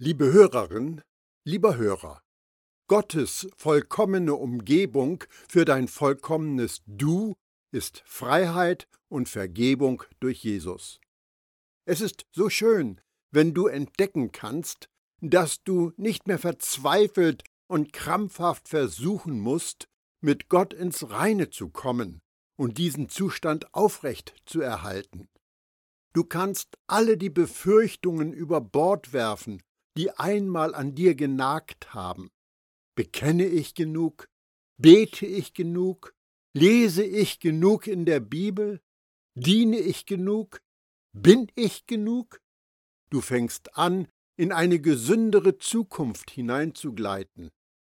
Liebe Hörerin, lieber Hörer, Gottes vollkommene Umgebung für dein vollkommenes Du ist Freiheit und Vergebung durch Jesus. Es ist so schön, wenn du entdecken kannst, dass du nicht mehr verzweifelt und krampfhaft versuchen musst, mit Gott ins Reine zu kommen und diesen Zustand aufrecht zu erhalten. Du kannst alle die Befürchtungen über Bord werfen, die einmal an dir genagt haben. Bekenne ich genug? Bete ich genug? Lese ich genug in der Bibel? Diene ich genug? Bin ich genug? Du fängst an, in eine gesündere Zukunft hineinzugleiten.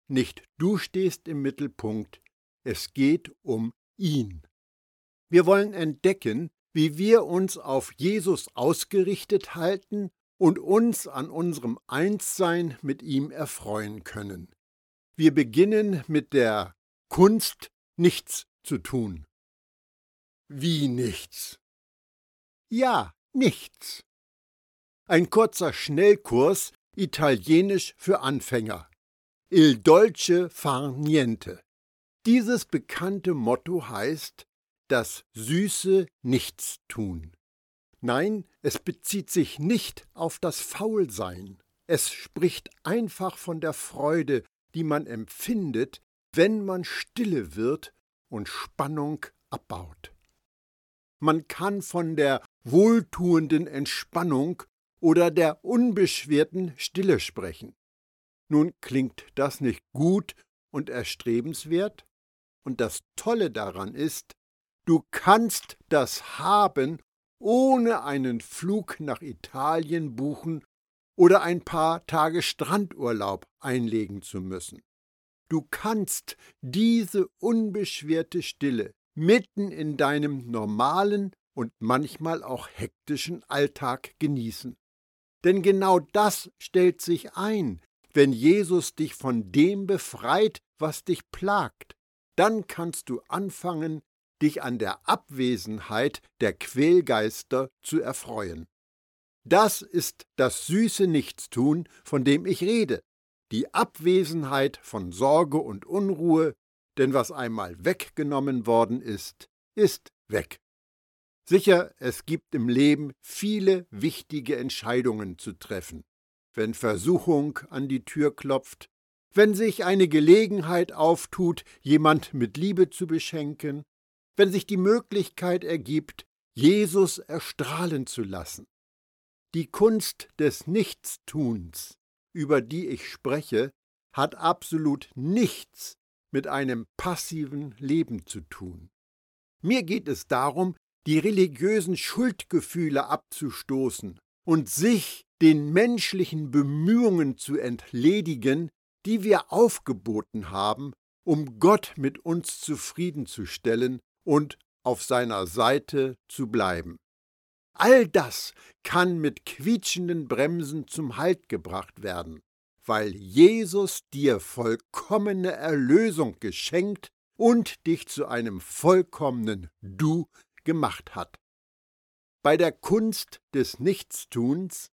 Nicht du stehst im Mittelpunkt, es geht um ihn. Wir wollen entdecken, wie wir uns auf Jesus ausgerichtet halten und uns an unserem Einssein mit ihm erfreuen können. Wir beginnen mit der Kunst, nichts zu tun. Wie nichts? Ja, nichts. Ein kurzer Schnellkurs Italienisch für Anfänger. Il dolce far niente. Dieses bekannte Motto heißt das süße Nichtstun. Nein, es bezieht sich nicht auf das Faulsein. Es spricht einfach von der Freude, die man empfindet, wenn man stille wird und Spannung abbaut. Man kann von der wohltuenden Entspannung oder der unbeschwerten Stille sprechen. Nun klingt das nicht gut und erstrebenswert? Und das Tolle daran ist, du kannst das haben ohne einen Flug nach Italien buchen oder ein paar Tage Strandurlaub einlegen zu müssen. Du kannst diese unbeschwerte Stille mitten in deinem normalen und manchmal auch hektischen Alltag genießen. Denn genau das stellt sich ein, wenn Jesus dich von dem befreit, was dich plagt. Dann kannst du anfangen, dich an der Abwesenheit der Quälgeister zu erfreuen. Das ist das süße Nichtstun, von dem ich rede, die Abwesenheit von Sorge und Unruhe, denn was einmal weggenommen worden ist, ist weg. Sicher, es gibt im Leben viele wichtige Entscheidungen zu treffen. Wenn Versuchung an die Tür klopft, wenn sich eine Gelegenheit auftut, jemand mit Liebe zu beschenken, wenn sich die Möglichkeit ergibt, Jesus erstrahlen zu lassen. Die Kunst des Nichtstuns, über die ich spreche, hat absolut nichts mit einem passiven Leben zu tun. Mir geht es darum, die religiösen Schuldgefühle abzustoßen und sich den menschlichen Bemühungen zu entledigen, die wir aufgeboten haben, um Gott mit uns zufriedenzustellen und auf seiner Seite zu bleiben. All das kann mit quietschenden Bremsen zum Halt gebracht werden, weil Jesus dir vollkommene Erlösung geschenkt und dich zu einem vollkommenen Du gemacht hat. Bei der Kunst des Nichtstuns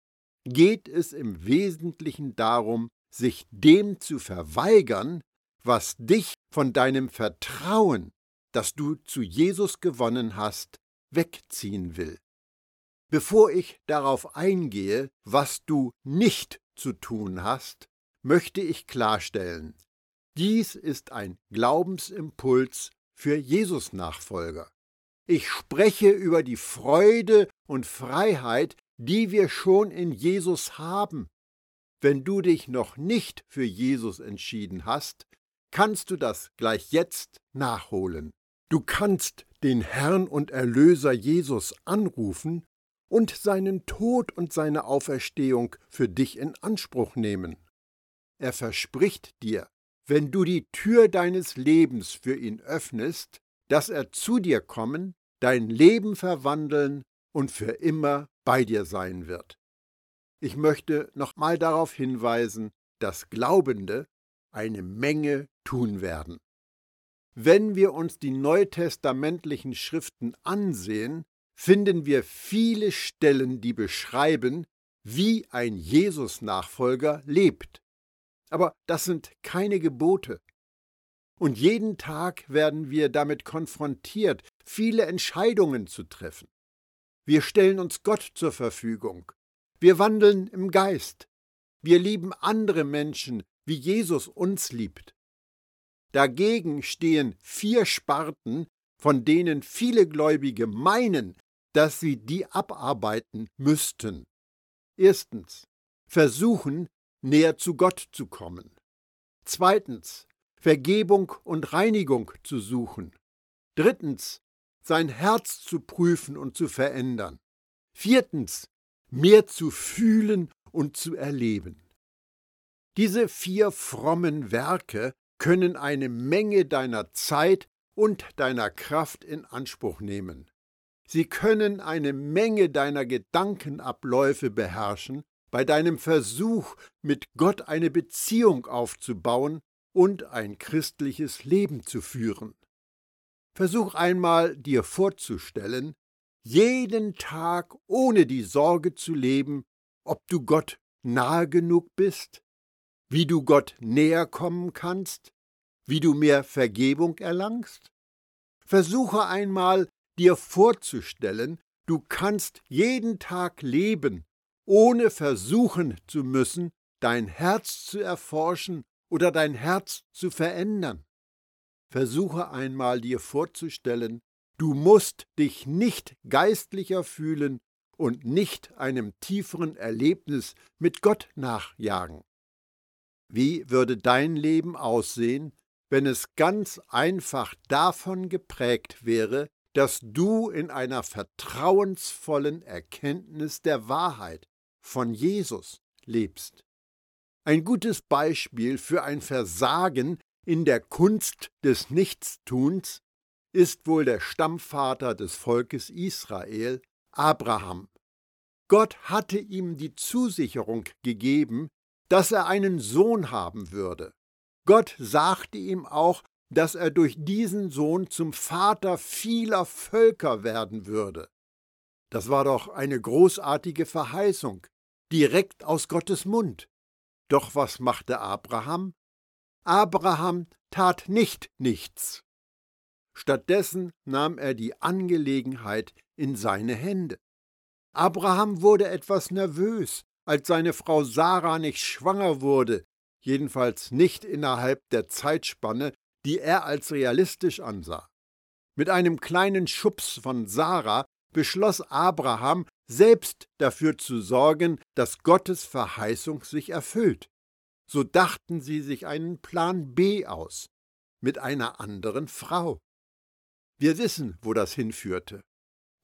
geht es im Wesentlichen darum, sich dem zu verweigern, was dich von deinem Vertrauen das du zu Jesus gewonnen hast, wegziehen will. Bevor ich darauf eingehe, was du nicht zu tun hast, möchte ich klarstellen, dies ist ein Glaubensimpuls für Jesus-Nachfolger. Ich spreche über die Freude und Freiheit, die wir schon in Jesus haben. Wenn du dich noch nicht für Jesus entschieden hast, kannst du das gleich jetzt nachholen. Du kannst den Herrn und Erlöser Jesus anrufen und seinen Tod und seine Auferstehung für dich in Anspruch nehmen. Er verspricht dir, wenn du die Tür deines Lebens für ihn öffnest, dass er zu dir kommen, dein Leben verwandeln und für immer bei dir sein wird. Ich möchte nochmal darauf hinweisen, dass Glaubende eine Menge tun werden. Wenn wir uns die neutestamentlichen Schriften ansehen, finden wir viele Stellen, die beschreiben, wie ein Jesus-Nachfolger lebt. Aber das sind keine Gebote. Und jeden Tag werden wir damit konfrontiert, viele Entscheidungen zu treffen. Wir stellen uns Gott zur Verfügung. Wir wandeln im Geist. Wir lieben andere Menschen, wie Jesus uns liebt. Dagegen stehen vier Sparten, von denen viele Gläubige meinen, dass sie die abarbeiten müssten. Erstens, versuchen, näher zu Gott zu kommen. Zweitens, Vergebung und Reinigung zu suchen. Drittens, sein Herz zu prüfen und zu verändern. Viertens, mehr zu fühlen und zu erleben. Diese vier frommen Werke können eine Menge deiner Zeit und deiner Kraft in Anspruch nehmen. Sie können eine Menge deiner Gedankenabläufe beherrschen, bei deinem Versuch, mit Gott eine Beziehung aufzubauen und ein christliches Leben zu führen. Versuch einmal dir vorzustellen, jeden Tag ohne die Sorge zu leben, ob du Gott nahe genug bist, wie du Gott näher kommen kannst, wie du mehr Vergebung erlangst. Versuche einmal dir vorzustellen, du kannst jeden Tag leben, ohne versuchen zu müssen, dein Herz zu erforschen oder dein Herz zu verändern. Versuche einmal dir vorzustellen, du musst dich nicht geistlicher fühlen und nicht einem tieferen Erlebnis mit Gott nachjagen. Wie würde dein Leben aussehen, wenn es ganz einfach davon geprägt wäre, dass du in einer vertrauensvollen Erkenntnis der Wahrheit von Jesus lebst. Ein gutes Beispiel für ein Versagen in der Kunst des Nichtstuns ist wohl der Stammvater des Volkes Israel, Abraham. Gott hatte ihm die Zusicherung gegeben, dass er einen Sohn haben würde. Gott sagte ihm auch, dass er durch diesen Sohn zum Vater vieler Völker werden würde. Das war doch eine großartige Verheißung, direkt aus Gottes Mund. Doch was machte Abraham? Abraham tat nicht nichts. Stattdessen nahm er die Angelegenheit in seine Hände. Abraham wurde etwas nervös, als seine Frau Sarah nicht schwanger wurde, jedenfalls nicht innerhalb der Zeitspanne, die er als realistisch ansah. Mit einem kleinen Schubs von Sarah beschloss Abraham, selbst dafür zu sorgen, dass Gottes Verheißung sich erfüllt. So dachten sie sich einen Plan B aus, mit einer anderen Frau. Wir wissen, wo das hinführte.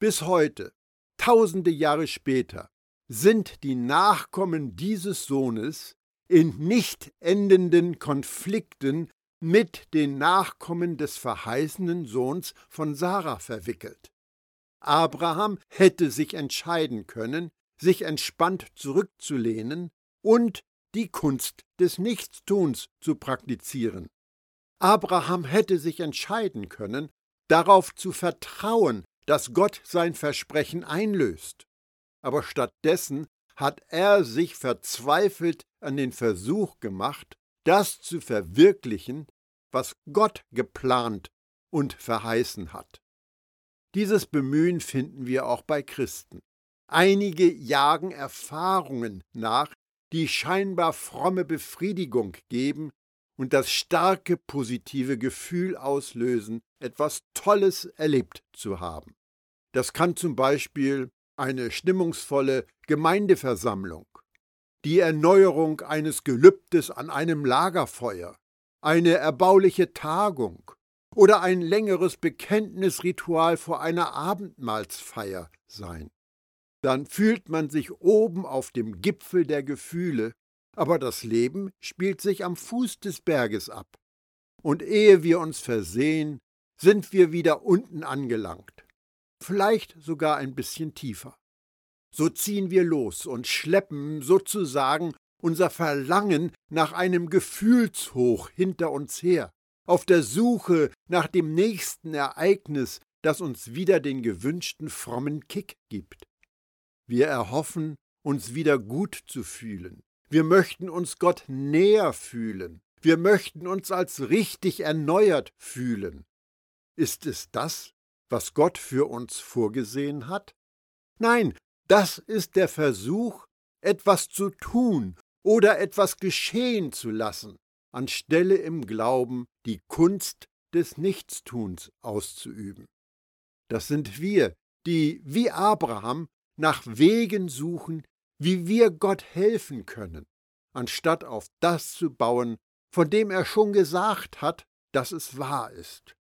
Bis heute, tausende Jahre später, sind die Nachkommen dieses Sohnes in nicht endenden Konflikten mit den Nachkommen des verheißenen Sohns von Sarah verwickelt. Abraham hätte sich entscheiden können, sich entspannt zurückzulehnen und die Kunst des Nichtstuns zu praktizieren. Abraham hätte sich entscheiden können, darauf zu vertrauen, dass Gott sein Versprechen einlöst. Aber stattdessen hat er sich verzweifelt an den Versuch gemacht, das zu verwirklichen, was Gott geplant und verheißen hat. Dieses Bemühen finden wir auch bei Christen. Einige jagen Erfahrungen nach, die scheinbar fromme Befriedigung geben und das starke positive Gefühl auslösen, etwas Tolles erlebt zu haben. Das kann zum Beispiel eine stimmungsvolle Gemeindeversammlung, die Erneuerung eines Gelübdes an einem Lagerfeuer, eine erbauliche Tagung oder ein längeres Bekenntnisritual vor einer Abendmahlsfeier sein. Dann fühlt man sich oben auf dem Gipfel der Gefühle, aber das Leben spielt sich am Fuß des Berges ab. Und ehe wir uns versehen, sind wir wieder unten angelangt, vielleicht sogar ein bisschen tiefer. So ziehen wir los und schleppen sozusagen unser Verlangen nach einem Gefühlshoch hinter uns her, auf der Suche nach dem nächsten Ereignis, das uns wieder den gewünschten frommen Kick gibt. Wir erhoffen uns wieder gut zu fühlen. Wir möchten uns Gott näher fühlen. Wir möchten uns als richtig erneuert fühlen. Ist es das, was Gott für uns vorgesehen hat? Nein, das ist der Versuch, etwas zu tun oder etwas geschehen zu lassen, anstelle im Glauben die Kunst des Nichtstuns auszuüben. Das sind wir, die wie Abraham nach Wegen suchen, wie wir Gott helfen können, anstatt auf das zu bauen, von dem er schon gesagt hat, dass es wahr ist.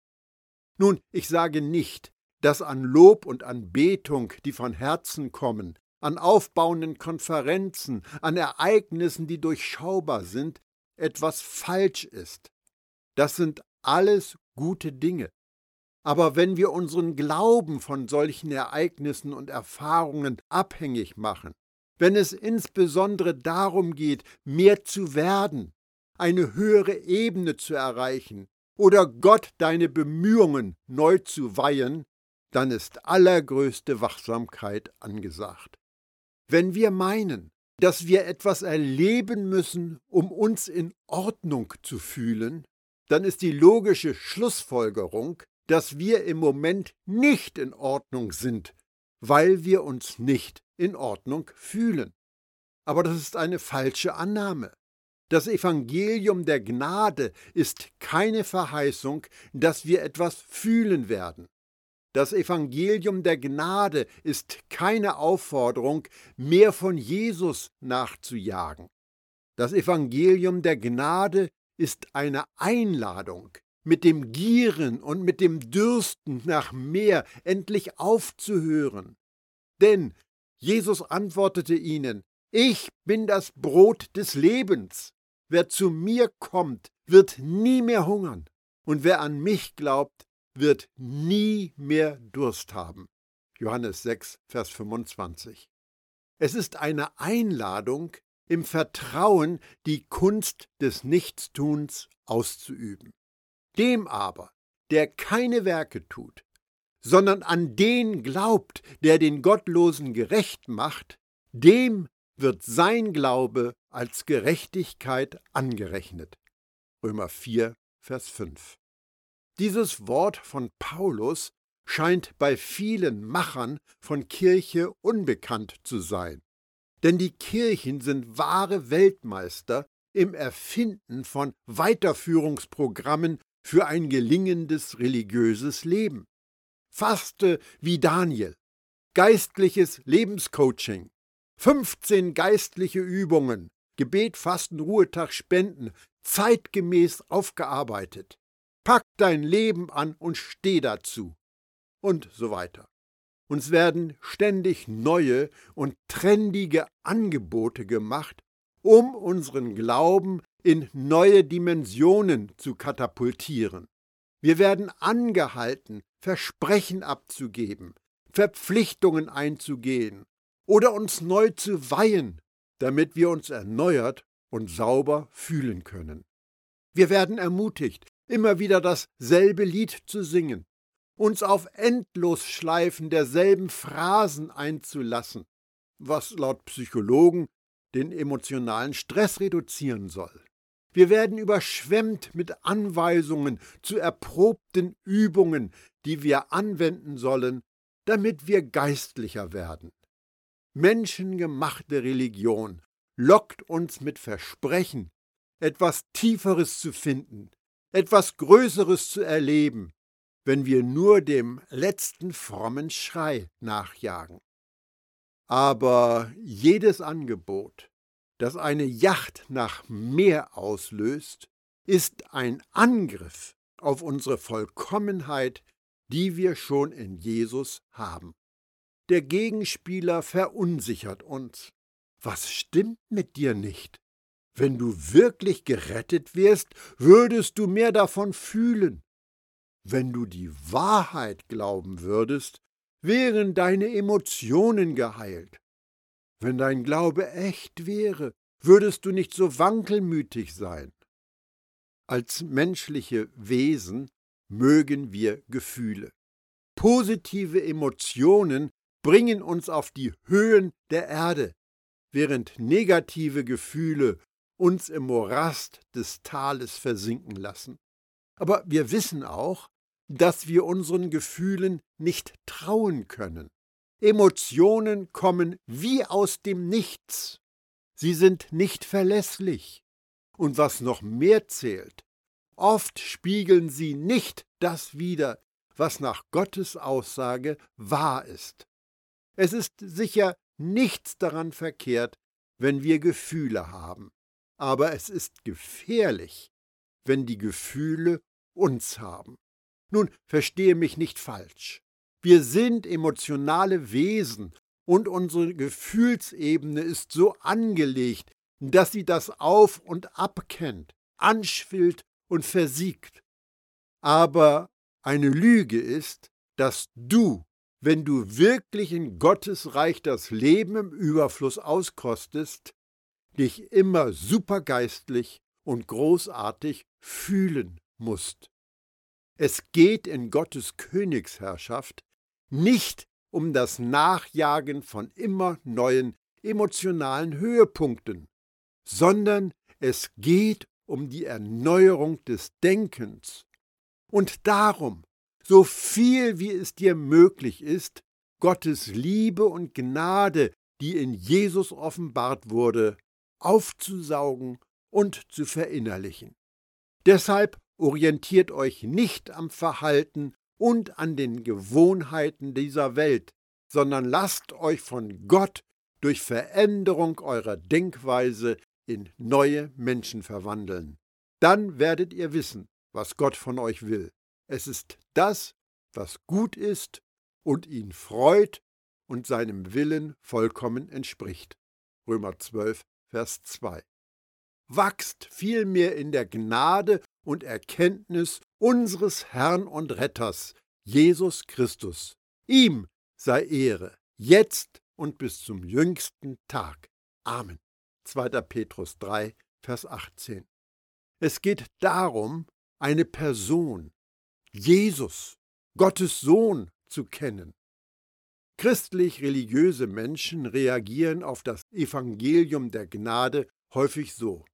Nun, ich sage nicht, dass an Lob und Anbetung, die von Herzen kommen, an aufbauenden Konferenzen, an Ereignissen, die durchschaubar sind, etwas falsch ist. Das sind alles gute Dinge. Aber wenn wir unseren Glauben von solchen Ereignissen und Erfahrungen abhängig machen, wenn es insbesondere darum geht, mehr zu werden, eine höhere Ebene zu erreichen oder Gott deine Bemühungen neu zu weihen, dann ist allergrößte Wachsamkeit angesagt. Wenn wir meinen, dass wir etwas erleben müssen, um uns in Ordnung zu fühlen, dann ist die logische Schlussfolgerung, dass wir im Moment nicht in Ordnung sind, weil wir uns nicht in Ordnung fühlen. Aber das ist eine falsche Annahme. Das Evangelium der Gnade ist keine Verheißung, dass wir etwas fühlen werden. Das Evangelium der Gnade ist keine Aufforderung, mehr von Jesus nachzujagen. Das Evangelium der Gnade ist eine Einladung, mit dem Gieren und mit dem Dürsten nach mehr endlich aufzuhören. Denn Jesus antwortete ihnen, ich bin das Brot des Lebens. Wer zu mir kommt, wird nie mehr hungern, und wer an mich glaubt, wird nie mehr Durst haben. Johannes 6, Vers 25. Es ist eine Einladung, im Vertrauen die Kunst des Nichtstuns auszuüben. Dem aber, der keine Werke tut, sondern an den glaubt, der den Gottlosen gerecht macht, dem wird sein Glaube als Gerechtigkeit angerechnet. Römer 4, Vers 5. Dieses Wort von Paulus scheint bei vielen Machern von Kirche unbekannt zu sein. Denn die Kirchen sind wahre Weltmeister im Erfinden von Weiterführungsprogrammen für ein gelingendes religiöses Leben. Faste wie Daniel, geistliches Lebenscoaching, 15 geistliche Übungen, Gebet, Fasten, Ruhetag, Spenden, zeitgemäß aufgearbeitet. Pack dein Leben an und steh dazu. Und so weiter. Uns werden ständig neue und trendige Angebote gemacht, um unseren Glauben in neue Dimensionen zu katapultieren. Wir werden angehalten, Versprechen abzugeben, Verpflichtungen einzugehen oder uns neu zu weihen, damit wir uns erneuert und sauber fühlen können. Wir werden ermutigt, immer wieder dasselbe Lied zu singen, uns auf Endlosschleifen derselben Phrasen einzulassen, was laut Psychologen den emotionalen Stress reduzieren soll. Wir werden überschwemmt mit Anweisungen zu erprobten Übungen, die wir anwenden sollen, damit wir geistlicher werden. Menschengemachte Religion lockt uns mit Versprechen, etwas Tieferes zu finden, etwas Größeres zu erleben, wenn wir nur dem letzten frommen Schrei nachjagen. Aber jedes Angebot, das eine Yacht nach mehr auslöst, ist ein Angriff auf unsere Vollkommenheit, die wir schon in Jesus haben. Der Gegenspieler verunsichert uns. Was stimmt mit dir nicht? Wenn du wirklich gerettet wärst, würdest du mehr davon fühlen. Wenn du die Wahrheit glauben würdest, wären deine Emotionen geheilt. Wenn dein Glaube echt wäre, würdest du nicht so wankelmütig sein. Als menschliche Wesen mögen wir Gefühle. Positive Emotionen bringen uns auf die Höhen der Erde. während negative Gefühle uns im Morast des Tales versinken lassen. Aber wir wissen auch, dass wir unseren Gefühlen nicht trauen können. Emotionen kommen wie aus dem Nichts. Sie sind nicht verlässlich. Und was noch mehr zählt, oft spiegeln sie nicht das wider, was nach Gottes Aussage wahr ist. Es ist sicher nichts daran verkehrt, wenn wir Gefühle haben, aber es ist gefährlich, wenn die Gefühle uns haben. Nun, verstehe mich nicht falsch. Wir sind emotionale Wesen und unsere Gefühlsebene ist so angelegt, dass sie das auf und ab kennt, anschwillt und versiegt. Aber eine Lüge ist, dass du, wenn du wirklich in Gottes Reich das Leben im Überfluss auskostest, dich immer supergeistlich und großartig fühlen musst. Es geht in Gottes Königsherrschaft nicht um das Nachjagen von immer neuen emotionalen Höhepunkten, sondern es geht um die Erneuerung des Denkens und darum, so viel wie es dir möglich ist, Gottes Liebe und Gnade, die in Jesus offenbart wurde, aufzusaugen und zu verinnerlichen. Deshalb orientiert euch nicht am Verhalten und an den Gewohnheiten dieser Welt, sondern lasst euch von Gott durch Veränderung eurer Denkweise in neue Menschen verwandeln. Dann werdet ihr wissen, was Gott von euch will. Es ist das, was gut ist und ihn freut und seinem Willen vollkommen entspricht. Römer 12, Vers 2. Wachst vielmehr in der Gnade und Erkenntnis unseres Herrn und Retters, Jesus Christus. Ihm sei Ehre, jetzt und bis zum jüngsten Tag. Amen. 2. Petrus 3, Vers 18. Es geht darum, eine Person, Jesus, Gottes Sohn, zu kennen. Christlich-religiöse Menschen reagieren auf das Evangelium der Gnade häufig so.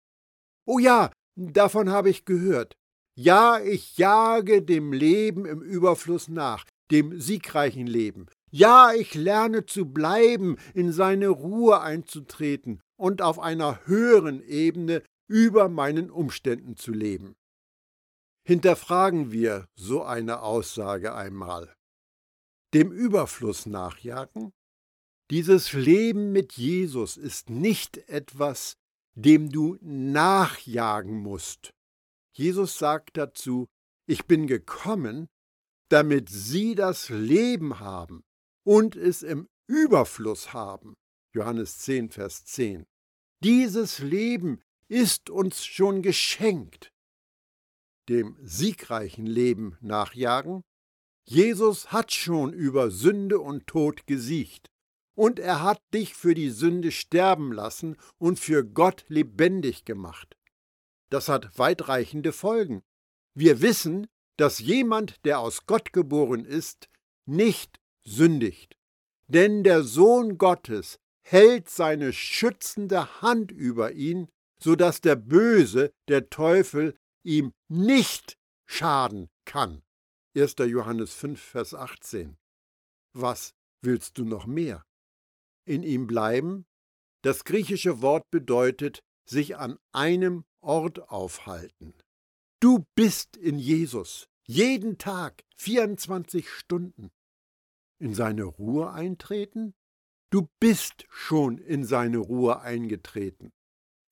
Oh ja, davon habe ich gehört. Ja, ich jage dem Leben im Überfluss nach, dem siegreichen Leben. Ja, ich lerne zu bleiben, in seine Ruhe einzutreten und auf einer höheren Ebene über meinen Umständen zu leben. Hinterfragen wir so eine Aussage einmal. Dem Überfluss nachjagen? Dieses Leben mit Jesus ist nicht etwas, dem du nachjagen musst. Jesus sagt dazu, ich bin gekommen, damit sie das Leben haben und es im Überfluss haben. Johannes 10, Vers 10. Dieses Leben ist uns schon geschenkt. Dem siegreichen Leben nachjagen? Jesus hat schon über Sünde und Tod gesiegt und er hat dich für die Sünde sterben lassen und für Gott lebendig gemacht. Das hat weitreichende Folgen. Wir wissen, dass jemand, der aus Gott geboren ist, nicht sündigt. Denn der Sohn Gottes hält seine schützende Hand über ihn, so dass der Böse, der Teufel, ihm nicht schaden kann. 1. Johannes 5, Vers 18. Was willst du noch mehr? in ihm bleiben. Das griechische Wort bedeutet sich an einem Ort aufhalten. Du bist in Jesus, jeden Tag, 24 Stunden. In seine Ruhe eintreten? Du bist schon in seine Ruhe eingetreten.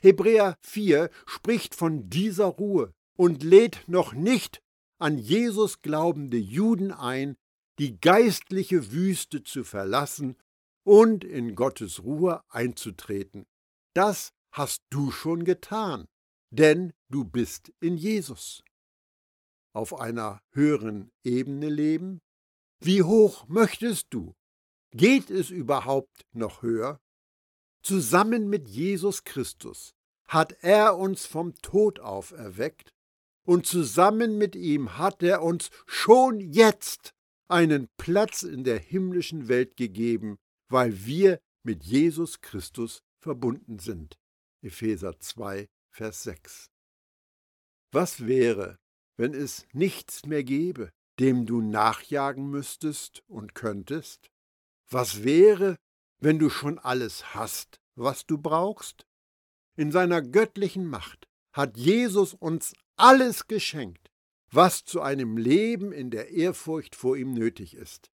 Hebräer 4 spricht von dieser Ruhe und lädt noch nicht an Jesus glaubende Juden ein, die geistliche Wüste zu verlassen und in Gottes Ruhe einzutreten. Das hast du schon getan, denn du bist in Jesus. Auf einer höheren Ebene leben? Wie hoch möchtest du? Geht es überhaupt noch höher? Zusammen mit Jesus Christus hat er uns vom Tod auferweckt und zusammen mit ihm hat er uns schon jetzt einen Platz in der himmlischen Welt gegeben, weil wir mit Jesus Christus verbunden sind. Epheser 2, Vers 6. Was wäre, wenn es nichts mehr gäbe, dem du nachjagen müsstest und könntest? Was wäre, wenn du schon alles hast, was du brauchst? In seiner göttlichen Macht hat Jesus uns alles geschenkt, was zu einem Leben in der Ehrfurcht vor ihm nötig ist.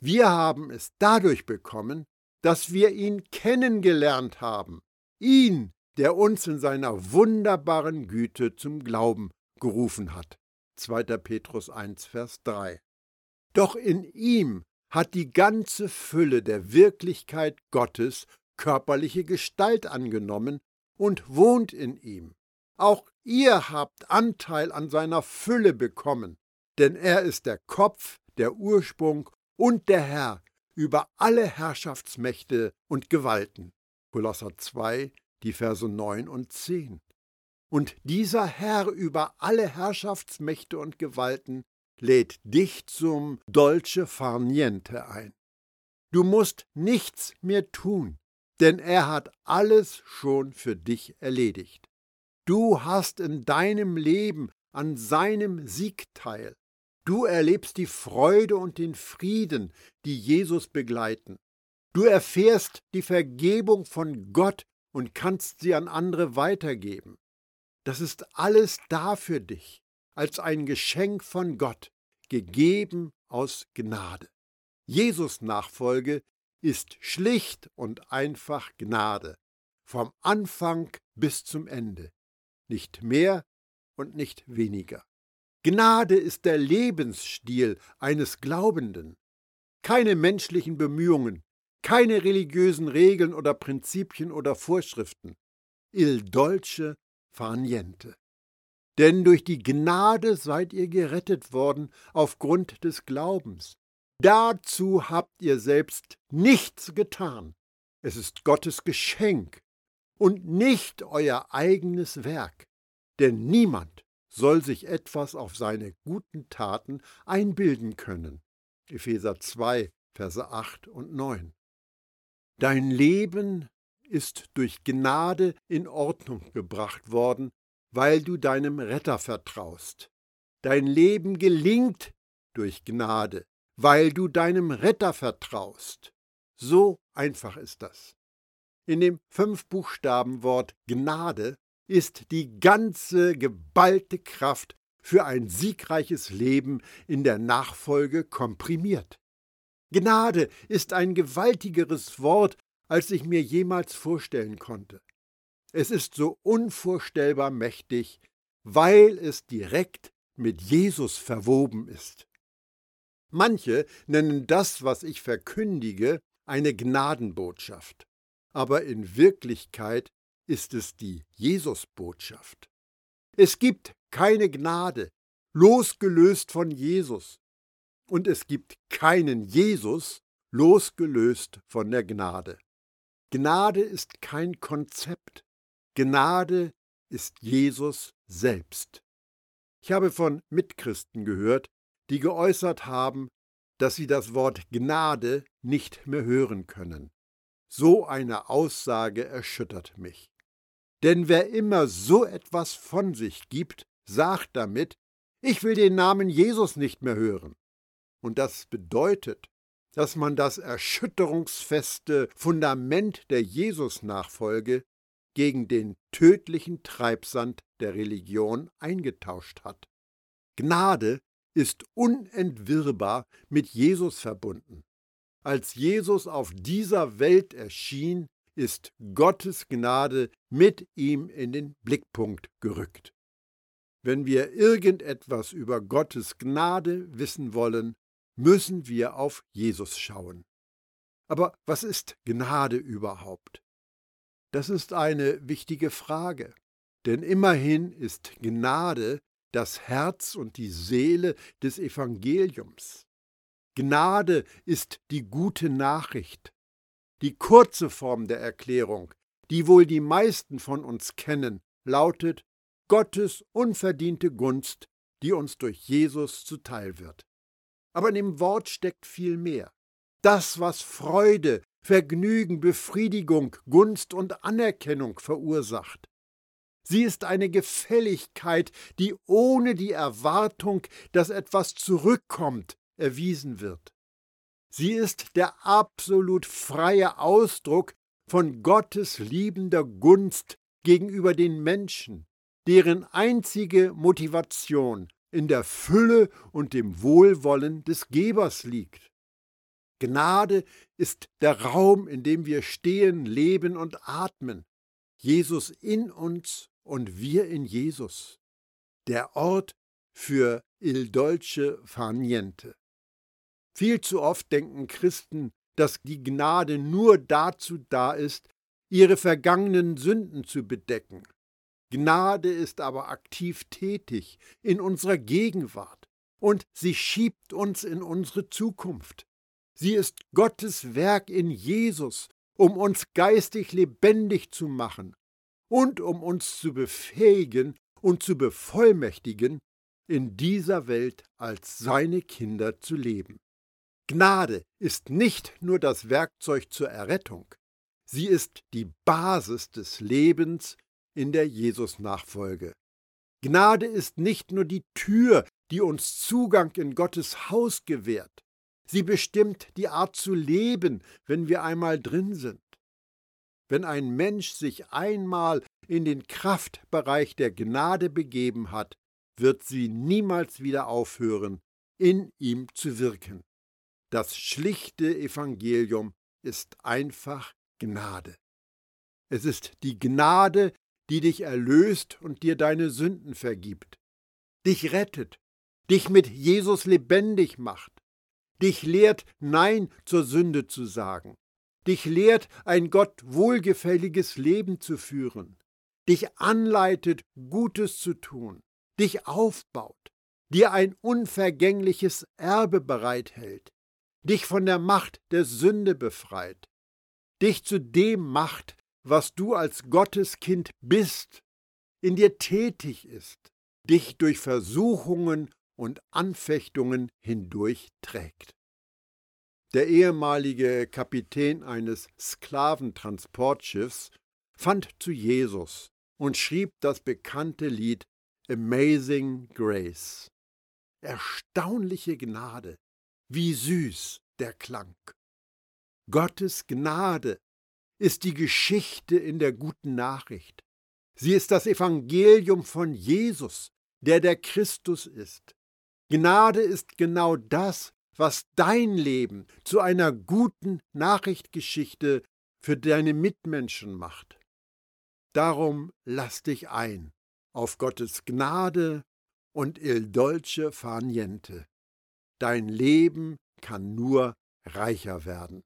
Wir haben es dadurch bekommen, dass wir ihn kennengelernt haben, ihn, der uns in seiner wunderbaren Güte zum Glauben gerufen hat. 2. Petrus 1, Vers 3. Doch in ihm hat die ganze Fülle der Wirklichkeit Gottes körperliche Gestalt angenommen und wohnt in ihm. Auch ihr habt Anteil an seiner Fülle bekommen, denn er ist der Kopf, der Ursprung und der Herr über alle Herrschaftsmächte und Gewalten. Kolosser 2, die Verse 9 und 10. Und dieser Herr über alle Herrschaftsmächte und Gewalten lädt dich zum Dolce far niente ein. Du musst nichts mehr tun, denn er hat alles schon für dich erledigt. Du hast in deinem Leben an seinem Sieg teil. Du erlebst die Freude und den Frieden, die Jesus begleiten. Du erfährst die Vergebung von Gott und kannst sie an andere weitergeben. Das ist alles da für dich, als ein Geschenk von Gott, gegeben aus Gnade. Jesus Nachfolge ist schlicht und einfach Gnade, vom Anfang bis zum Ende, nicht mehr und nicht weniger. Gnade ist der Lebensstil eines Glaubenden. Keine menschlichen Bemühungen, keine religiösen Regeln oder Prinzipien oder Vorschriften. Il dolce far niente. Denn durch die Gnade seid ihr gerettet worden aufgrund des Glaubens. Dazu habt ihr selbst nichts getan. Es ist Gottes Geschenk und nicht euer eigenes Werk. Denn niemand soll sich etwas auf seine guten Taten einbilden können. Epheser 2, Verse 8 und 9. Dein Leben ist durch Gnade in Ordnung gebracht worden, weil du deinem Retter vertraust. Dein Leben gelingt durch Gnade, weil du deinem Retter vertraust. So einfach ist das. In dem Fünfbuchstabenwort Gnade ist die ganze geballte Kraft für ein siegreiches Leben in der Nachfolge komprimiert. Gnade ist ein gewaltigeres Wort, als ich mir jemals vorstellen konnte. Es ist so unvorstellbar mächtig, weil es direkt mit Jesus verwoben ist. Manche nennen das, was ich verkündige, eine Gnadenbotschaft, aber in Wirklichkeit ist es die Jesusbotschaft. Es gibt keine Gnade, losgelöst von Jesus, und es gibt keinen Jesus, losgelöst von der Gnade. Gnade ist kein Konzept, Gnade ist Jesus selbst. Ich habe von Mitchristen gehört, die geäußert haben, dass sie das Wort Gnade nicht mehr hören können. So eine Aussage erschüttert mich. Denn wer immer so etwas von sich gibt, sagt damit, ich will den Namen Jesus nicht mehr hören. Und das bedeutet, dass man das erschütterungsfeste Fundament der Jesus-Nachfolge gegen den tödlichen Treibsand der Religion eingetauscht hat. Gnade ist unentwirrbar mit Jesus verbunden. Als Jesus auf dieser Welt erschien, ist Gottes Gnade mit ihm in den Blickpunkt gerückt. Wenn wir irgendetwas über Gottes Gnade wissen wollen, müssen wir auf Jesus schauen. Aber was ist Gnade überhaupt? Das ist eine wichtige Frage, denn immerhin ist Gnade das Herz und die Seele des Evangeliums. Gnade ist die gute Nachricht, die kurze Form der Erklärung, die wohl die meisten von uns kennen, lautet Gottes unverdiente Gunst, die uns durch Jesus zuteil wird. Aber in dem Wort steckt viel mehr. Das, was Freude, Vergnügen, Befriedigung, Gunst und Anerkennung verursacht. Sie ist eine Gefälligkeit, die ohne die Erwartung, dass etwas zurückkommt, erwiesen wird. Sie ist der absolut freie Ausdruck von Gottes liebender Gunst gegenüber den Menschen, deren einzige Motivation in der Fülle und dem Wohlwollen des Gebers liegt. Gnade ist der Raum, in dem wir stehen, leben und atmen. Jesus in uns und wir in Jesus. Der Ort für il dolce far niente. Viel zu oft denken Christen, dass die Gnade nur dazu da ist, ihre vergangenen Sünden zu bedecken. Gnade ist aber aktiv tätig in unserer Gegenwart und sie schiebt uns in unsere Zukunft. Sie ist Gottes Werk in Jesus, um uns geistig lebendig zu machen und um uns zu befähigen und zu bevollmächtigen, in dieser Welt als seine Kinder zu leben. Gnade ist nicht nur das Werkzeug zur Errettung, sie ist die Basis des Lebens in der Jesus-Nachfolge. Gnade ist nicht nur die Tür, die uns Zugang in Gottes Haus gewährt, Sie bestimmt die Art zu leben, wenn wir einmal drin sind. Wenn ein Mensch sich einmal in den Kraftbereich der Gnade begeben hat, wird sie niemals wieder aufhören, in ihm zu wirken. Das schlichte Evangelium ist einfach Gnade. Es ist die Gnade, die dich erlöst und dir deine Sünden vergibt, dich rettet, dich mit Jesus lebendig macht, dich lehrt, Nein zur Sünde zu sagen, dich lehrt, ein Gott wohlgefälliges Leben zu führen, dich anleitet, Gutes zu tun, dich aufbaut, dir ein unvergängliches Erbe bereithält, dich von der Macht der Sünde befreit, dich zu dem macht, was du als Gotteskind bist, in dir tätig ist, dich durch Versuchungen und Anfechtungen hindurch trägt. Der ehemalige Kapitän eines Sklaventransportschiffs fand zu Jesus und schrieb das bekannte Lied Amazing Grace. Erstaunliche Gnade, wie süß der Klang. Gottes Gnade ist die Geschichte in der guten Nachricht. Sie ist das Evangelium von Jesus, der der Christus ist. Gnade ist genau das, was dein Leben zu einer guten Nachrichtgeschichte für deine Mitmenschen macht. Darum lass dich ein auf Gottes Gnade und il dolce far niente. Dein Leben kann nur reicher werden.